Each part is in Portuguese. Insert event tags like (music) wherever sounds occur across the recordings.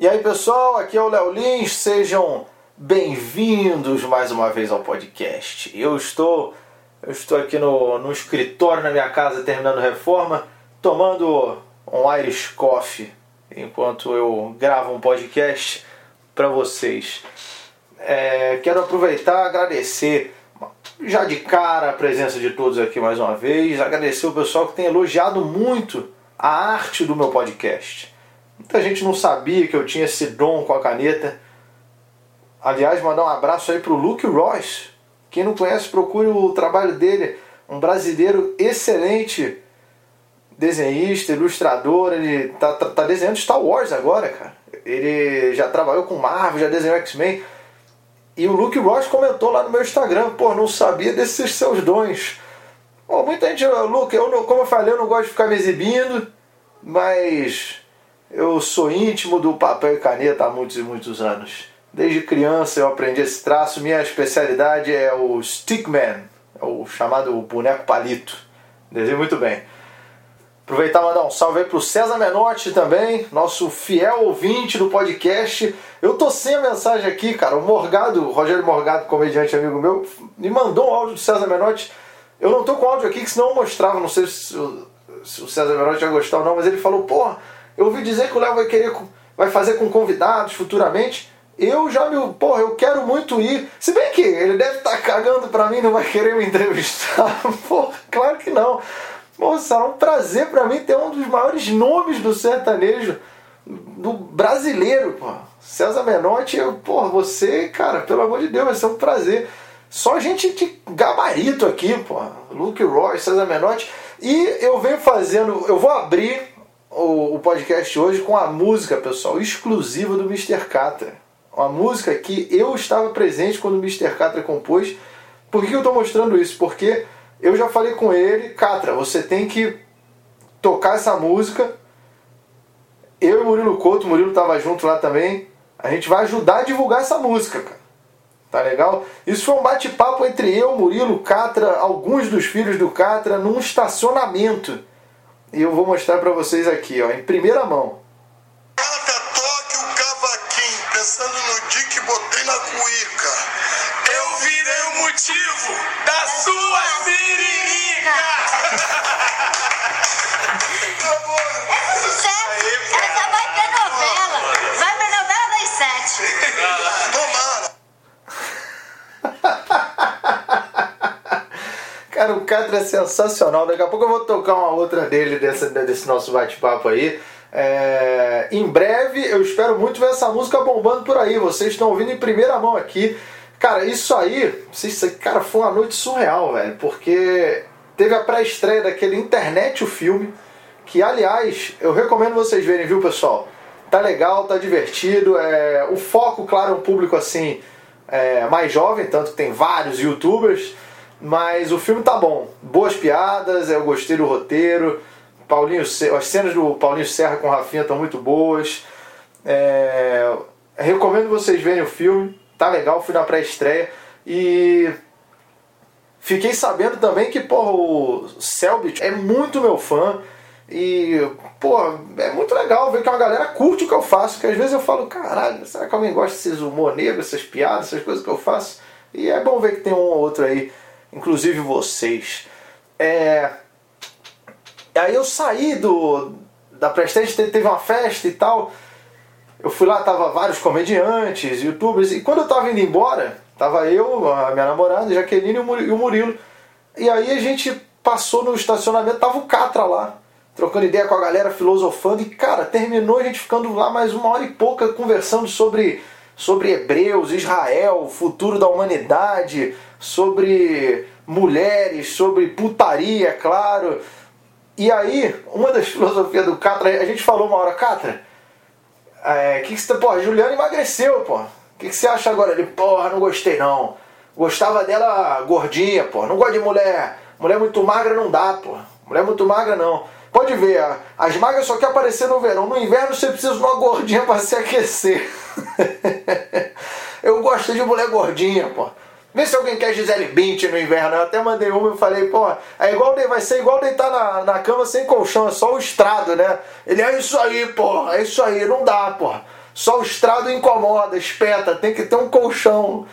E aí pessoal, aqui é o Léo Lins, sejam bem-vindos mais uma vez ao podcast. Eu estou, eu estou aqui no, no escritório na minha casa terminando reforma, tomando um Irish Coffee enquanto eu gravo um podcast para vocês. É, quero aproveitar agradecer já de cara a presença de todos aqui mais uma vez, agradecer o pessoal que tem elogiado muito a arte do meu podcast. Muita gente não sabia que eu tinha esse dom com a caneta. Aliás, mandar um abraço aí pro Luke Royce. Quem não conhece, procure o trabalho dele. Um brasileiro excelente desenhista, ilustrador. Ele tá, tá, tá desenhando Star Wars agora, cara. Ele já trabalhou com Marvel, já desenhou X-Men. E o Luke Ross comentou lá no meu Instagram, pô, não sabia desses seus dons. Pô, muita gente, Luke, eu não, como eu falei, eu não gosto de ficar me exibindo, mas eu sou íntimo do papel e caneta há muitos e muitos anos. Desde criança eu aprendi esse traço, minha especialidade é o Stickman, é o chamado boneco palito. Desenho muito bem. Aproveitar e mandar um salve aí pro César Menotti também, nosso fiel ouvinte do podcast. Eu tô sem a mensagem aqui, cara. O Morgado, o Rogério Morgado, comediante amigo meu, me mandou um áudio do César Menotti. Eu não tô com áudio aqui, que senão eu mostrava. Não sei se, o César Menotti vai gostar ou não, mas ele falou: porra, eu ouvi dizer que o Léo vai querer, vai fazer com convidados futuramente. Eu já me. Porra, eu quero muito ir. Se bem que ele deve estar tá cagando pra mim, não vai querer me entrevistar. (laughs) Porra, claro que não. Moça, é um prazer para mim ter um dos maiores nomes do sertanejo do brasileiro, pô. César Menotti, eu, pô, você, cara, pelo amor de Deus, vai ser um prazer. Só gente de gabarito aqui, pô. Luke Roy, César Menotti. E eu venho fazendo, eu vou abrir o, o podcast hoje com a música, pessoal, exclusiva do Mr. Catra. Uma música que eu estava presente quando o Mr. Catra compôs. Por que eu estou mostrando isso? Porque eu já falei com ele, Catra, você tem que tocar essa música. Eu e Murilo Couto, Murilo estava junto lá também. A gente vai ajudar a divulgar essa música, cara. Tá legal? Isso foi um bate-papo entre eu, Murilo, Catra, alguns dos filhos do Catra, num estacionamento. E eu vou mostrar para vocês aqui, ó, em primeira mão. Cara, o Catra é sensacional. Daqui a pouco eu vou tocar uma outra dele desse, desse nosso bate-papo aí. É, em breve eu espero muito ver essa música bombando por aí. Vocês estão ouvindo em primeira mão aqui. Cara, isso aí, isso cara, foi uma noite surreal, velho, porque teve a pré-estreia daquele Internet o filme, que aliás, eu recomendo vocês verem, viu, pessoal? Tá legal, tá divertido, é, o foco, claro, é um público assim, é, mais jovem, tanto que tem vários youtubers, mas o filme tá bom. Boas piadas, eu gostei do roteiro, Paulinho, as cenas do Paulinho Serra com Rafinha estão muito boas. É, recomendo vocês verem o filme tá legal, fui na pré-estreia e fiquei sabendo também que porra, o Selbit é muito meu fã e pô, é muito legal ver que uma galera curte o que eu faço, que às vezes eu falo, caralho, será que alguém gosta desses humor negro, essas piadas, essas coisas que eu faço? E é bom ver que tem um ou outro aí, inclusive vocês. É... Aí eu saí do da pré-estreia, teve uma festa e tal, eu fui lá, tava vários comediantes, youtubers, e quando eu tava indo embora, tava eu, a minha namorada, Jaqueline e o Murilo. E aí a gente passou no estacionamento, tava o Catra lá, trocando ideia com a galera, filosofando, e cara, terminou a gente ficando lá mais uma hora e pouca conversando sobre, sobre Hebreus, Israel, futuro da humanidade, sobre mulheres, sobre putaria, claro. E aí, uma das (laughs) filosofias do Catra, a gente falou uma hora, Catra, é, que que você, porra, Juliana emagreceu, pô. O que, que você acha agora? Ele, porra, não gostei não. Gostava dela gordinha, pô. Não gosto de mulher. Mulher muito magra não dá, pô. Mulher muito magra não. Pode ver, as magras só quer aparecer no verão. No inverno você precisa de uma gordinha para se aquecer. (laughs) Eu gosto de mulher gordinha, pô. Vê se alguém quer Gisele Bint no inverno. Eu até mandei uma e falei, pô, é igual, vai ser igual deitar na, na cama sem colchão, é só o estrado, né? Ele, é isso aí, pô, é isso aí, não dá, pô. Só o estrado incomoda, espeta, tem que ter um colchão.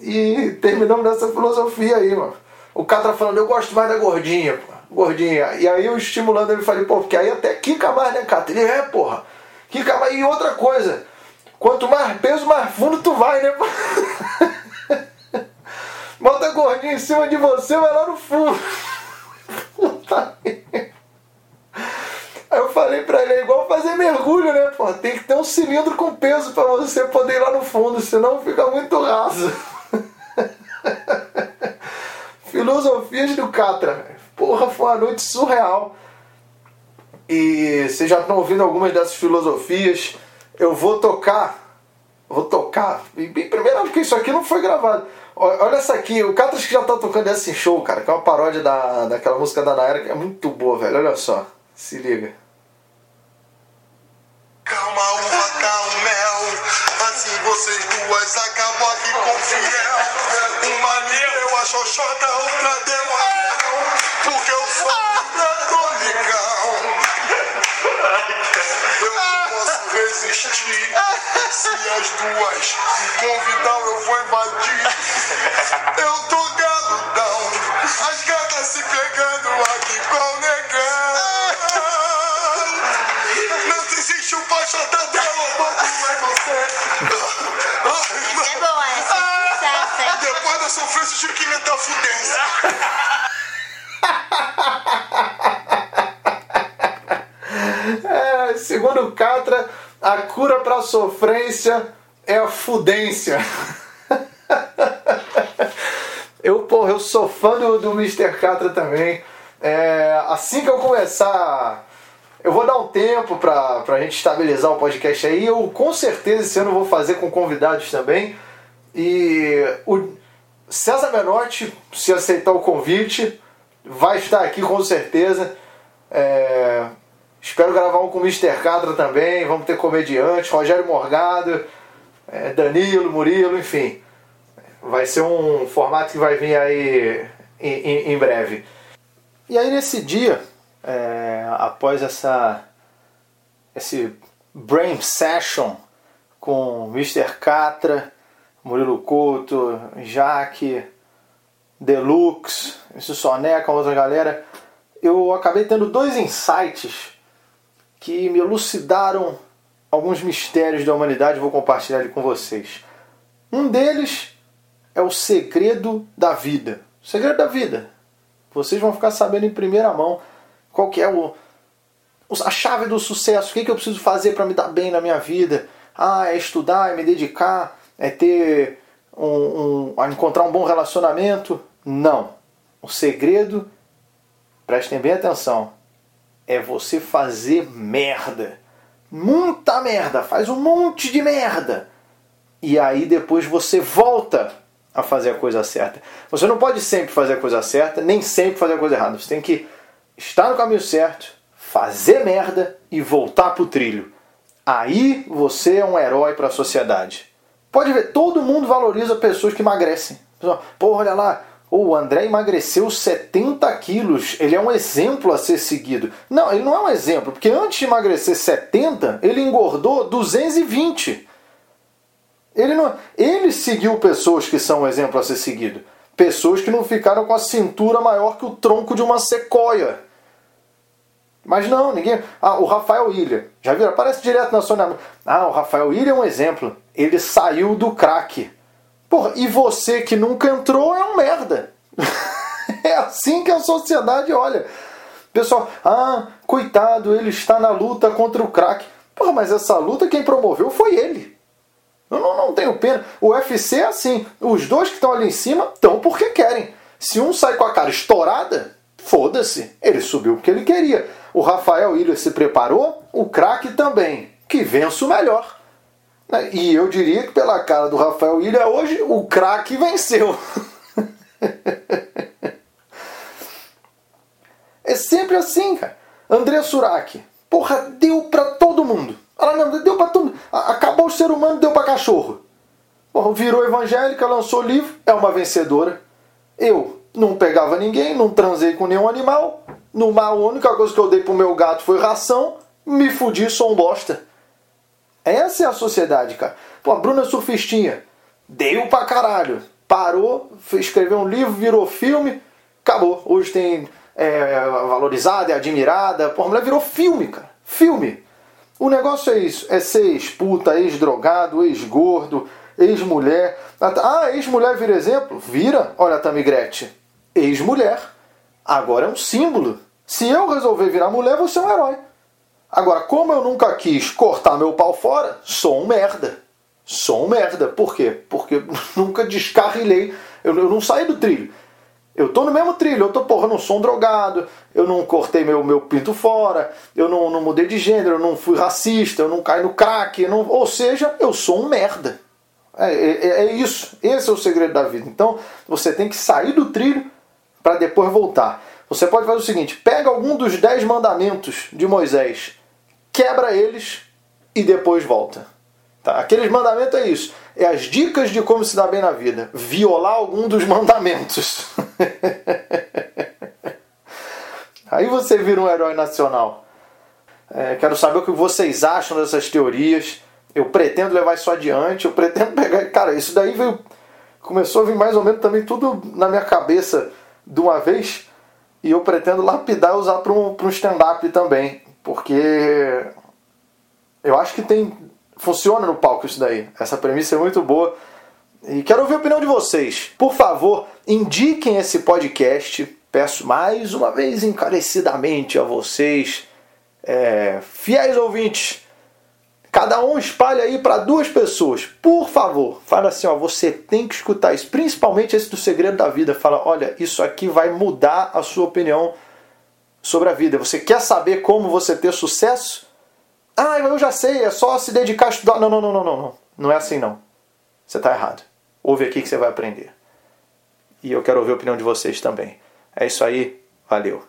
E terminamos nessa filosofia aí, mano. O Catra falando, eu gosto mais da gordinha, pô. Gordinha. E aí eu estimulando ele, falei, pô, porque aí até quica mais, né, Catra? Ele é, porra. Quica mais. E outra coisa, quanto mais peso, mais fundo tu vai, né? (laughs) Bota a gordinha em cima de você, vai lá no fundo. Aí eu falei pra ele, é igual fazer mergulho, né, pô? Tem que ter um cilindro com peso pra você poder ir lá no fundo, senão fica muito raso. Filosofias do Catra. Porra, foi uma noite surreal. E vocês já estão ouvindo algumas dessas filosofias. Eu vou tocar. Vou tocar. E, primeiro, porque isso aqui não foi gravado. Olha essa aqui, o Catras que já tá tocando essa em show, cara, que é uma paródia da, daquela música da Naira, que é muito boa, velho. Olha só. Se liga. Calma, uva, calma, mel. Assim vocês duas acabam aqui com fiel. Uma deu a xoxota, outra deu a as duas me convidar, eu vou invadir. (laughs) Eu tô galudão. As gatas se pegando aqui com o negão. Não desiste o baixota dela, boto é você. É boa essa. Sucesso, hein? Depois da sofrência, tive que inventar fudência. (laughs) a cura pra sofrência é a fudência. (laughs) Eu, porra, eu sou fã do, do Mr. Catra também. É, assim que eu começar. Eu vou dar um tempo pra, pra gente estabilizar o podcast aí. Eu com certeza esse ano vou fazer com convidados também. E o César Menotti, se aceitar o convite, vai estar aqui com certeza. É, espero gravar um com o Mr. Catra também. Vamos ter comediante, Rogério Morgado, é, Danilo, Murilo, enfim. Vai ser um formato que vai vir aí em, em- em breve. E aí nesse dia, é, após essa esse brain session com Mr. Catra, Murilo Couto, Jaque, Deluxe, esse Soneca, outra galera, eu acabei tendo dois insights que me elucidaram alguns mistérios da humanidade vou compartilhar com vocês. Um deles é o segredo da vida. O segredo da vida. Vocês vão ficar sabendo em primeira mão qual que é o, a chave do sucesso. O que, que eu preciso fazer para me dar bem na minha vida? Ah, é estudar, é me dedicar, é ter um, um- encontrar um bom relacionamento? Não. O segredo, prestem bem atenção, é você fazer merda. Muita merda, faz um monte de merda. E aí depois você volta a fazer a coisa certa. Você não pode sempre fazer a coisa certa, nem sempre fazer a coisa errada. Você tem que estar no caminho certo, fazer merda e voltar pro trilho. Aí você é um herói para a sociedade. Pode ver, todo mundo valoriza pessoas que emagrecem. Pô, olha lá, o André emagreceu 70 quilos. Ele é um exemplo a ser seguido. Não, ele não é um exemplo, porque antes de emagrecer 70, ele engordou 220. Ele, não, ele seguiu pessoas que são um exemplo a ser seguido. Pessoas que não ficaram com a cintura maior que o tronco de uma sequoia. Mas não, ninguém. Ah, o Rafael Ilha. Já viram? Aparece direto na Sônia. Ah, o Rafael Ilha é um exemplo. Ele saiu do crack. Porra, e você que nunca entrou é um merda. (laughs) é assim que a sociedade olha. Pessoal, ah, coitado, ele está na luta contra o crack. Porra, mas essa luta quem promoveu foi ele. Eu não, não tenho pena. O UFC é assim. Os dois que estão ali em cima estão porque querem. Se um sai com a cara estourada, foda-se. Ele subiu porque ele queria. O Rafael Ilha se preparou, o craque também. Que vença o melhor. Né? E eu diria que pela cara do Rafael Ilha hoje, o craque venceu. (laughs) É sempre assim, cara. André Surak. Porra, deu pra todo mundo. Ela não, deu pra todo mundo. Acabou o ser humano, deu pra cachorro. Porra, virou evangélica, lançou livro, é uma vencedora. Eu não pegava ninguém, não transei com nenhum animal. No mar, a única coisa que eu dei pro meu gato foi ração. Me fudi, sou um bosta. Essa é a sociedade, cara. Pô, a Bruna é surfistinha. Deu pra caralho. Parou, escreveu um livro, virou filme, acabou. Hoje tem é, valorizada, é admirada. Pô, a mulher virou filme, cara. Filme. O negócio é isso: é ser ex-puta, ex-drogado, ex-gordo, ex-mulher. Ah, ex-mulher vira exemplo? Vira. Olha a Tamigrete. Ex-mulher. Agora é um símbolo. Se eu resolver virar mulher, você é um herói. Agora, como eu nunca quis cortar meu pau fora, sou um merda. Sou um merda. Por quê? Porque (laughs) nunca descarrilhei. Eu, eu não saí do trilho. Eu tô no mesmo trilho, eu tô, porra, não sou um drogado, eu não cortei meu, meu pinto fora, eu não, não mudei de gênero, eu não fui racista, eu não caí no crack, não, ou seja, eu sou um merda. É, é, é, isso, esse é o segredo da vida. Então você tem que sair do trilho para depois voltar. Você pode fazer o seguinte: pega algum dos dez mandamentos de Moisés, quebra eles e depois volta. Tá? Aqueles mandamentos é isso. É as dicas de como se dar bem na vida. Violar algum dos mandamentos. (laughs) Aí você vira um herói nacional. É, quero saber o que vocês acham dessas teorias. Eu pretendo levar isso adiante. Eu pretendo pegar. Cara, isso daí veio. Começou a vir mais ou menos também tudo na minha cabeça de uma vez. E eu pretendo lapidar e usar para um, um stand-up também. Porque eu acho que tem funciona no palco isso daí. Essa premissa é muito boa. E quero ouvir a opinião de vocês. Por favor, indiquem esse podcast. Peço mais uma vez encarecidamente a vocês, é, fiéis ouvintes. Cada um espalhe aí para duas pessoas. Por favor, fala assim: ó, você tem que escutar isso. Principalmente esse do segredo da vida. Fala: olha, isso aqui vai mudar a sua opinião sobre a vida. Você quer saber como você ter sucesso? Ah, eu já sei, é só se dedicar a estudar. Não, não, não, não, não, não. É assim não. Você está errado. Ouve aqui que você vai aprender. E eu quero ouvir a opinião de vocês também. É isso aí. Valeu.